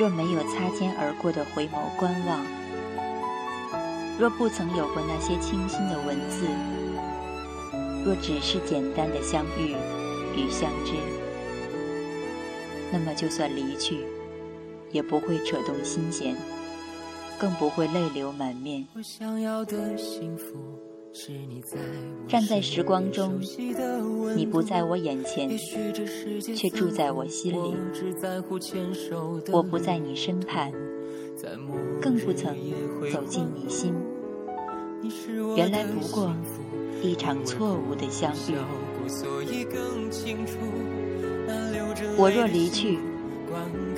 若没有擦肩而过的回眸观望，若不曾有过那些清新的文字，若只是简单的相遇与相知，那么就算离去，也不会扯动心弦，更不会泪流满面。我想要的幸福站在时光中你不在我眼前却住在我心里我不在你身畔，更不曾走进你心。原来不过一场错误的相遇。我若离去，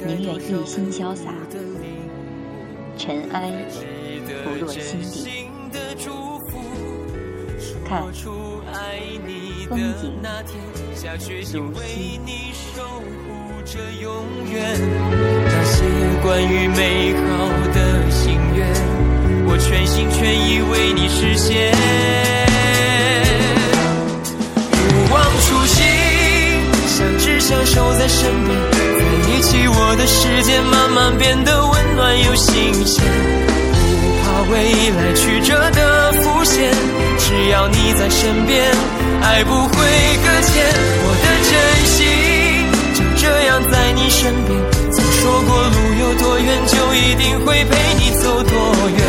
宁愿一心潇洒，尘埃不落心底。看说出爱你风的景那天下决心为如昔你守护着永远那些关于美好的心愿我全心全意为你实现。不忘初心相知相守在身边在一起我的世界慢慢变得温暖又新鲜。不怕未来曲折的浮现，只要你在身边，爱不会搁浅。我的真心就这样在你身边，曾说过路有多远，就一定会陪你走多远。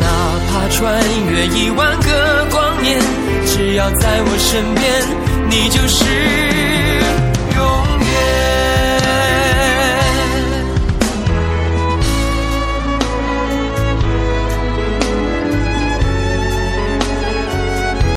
哪怕穿越一万个光年，只要在我身边，你就是